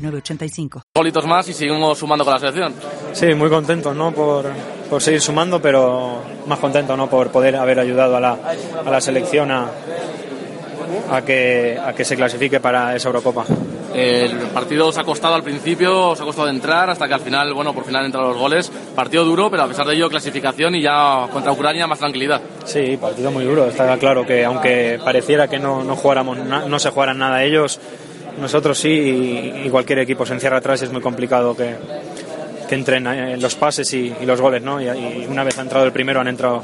906985. Golitos más y seguimos sumando con la selección. Sí, muy contento, ¿no? Por, por seguir sumando, pero más contento, ¿no? Por poder haber ayudado a la, a la selección a, a, que, a que se clasifique para esa Eurocopa. El partido os ha costado al principio, os ha costado entrar hasta que al final, bueno, por final entran los goles. Partido duro, pero a pesar de ello, clasificación y ya contra Ucrania más tranquilidad. Sí, partido muy duro. Está claro que aunque pareciera que no, no jugáramos, no se jugaran nada ellos, nosotros sí y, y cualquier equipo se encierra atrás es muy complicado que, que entren eh, los pases y, y los goles, ¿no? Y, y una vez ha entrado el primero han entrado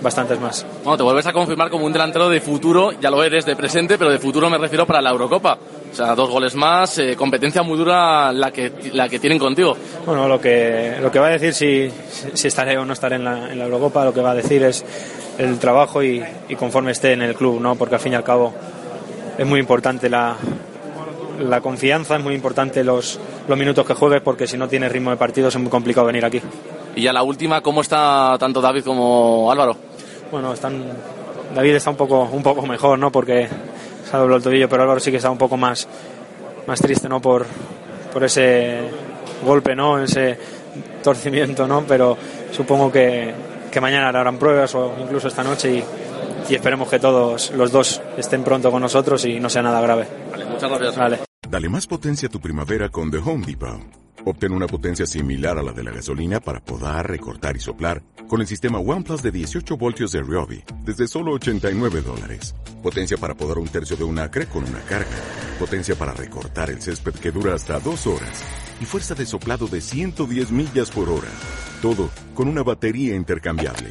bastantes más. Bueno, te vuelves a confirmar como un delantero de futuro, ya lo eres de presente, pero de futuro me refiero para la Eurocopa. O sea, dos goles más, eh, competencia muy dura la que, la que tienen contigo. Bueno, lo que, lo que va a decir si, si estaré o no estaré en la, en la Eurocopa, lo que va a decir es el trabajo y, y conforme esté en el club, ¿no? Porque al fin y al cabo es muy importante la, la confianza, es muy importante los, los minutos que juegues, porque si no tienes ritmo de partido es muy complicado venir aquí. Y ya la última, ¿cómo está tanto David como Álvaro? Bueno, están, David está un poco, un poco mejor, ¿no? Porque se ha doblado el tobillo, pero Álvaro sí que está un poco más, más triste, ¿no? Por, por ese golpe, ¿no? Ese torcimiento, ¿no? Pero supongo que, que mañana harán pruebas o incluso esta noche y, y esperemos que todos los dos estén pronto con nosotros y no sea nada grave. Vale, muchas gracias. Vale. Dale más potencia a tu primavera con The Home Depot. Obtén una potencia similar a la de la gasolina para podar, recortar y soplar con el sistema OnePlus de 18 voltios de Ryobi desde solo 89 dólares. Potencia para podar un tercio de un acre con una carga. Potencia para recortar el césped que dura hasta dos horas. Y fuerza de soplado de 110 millas por hora. Todo con una batería intercambiable.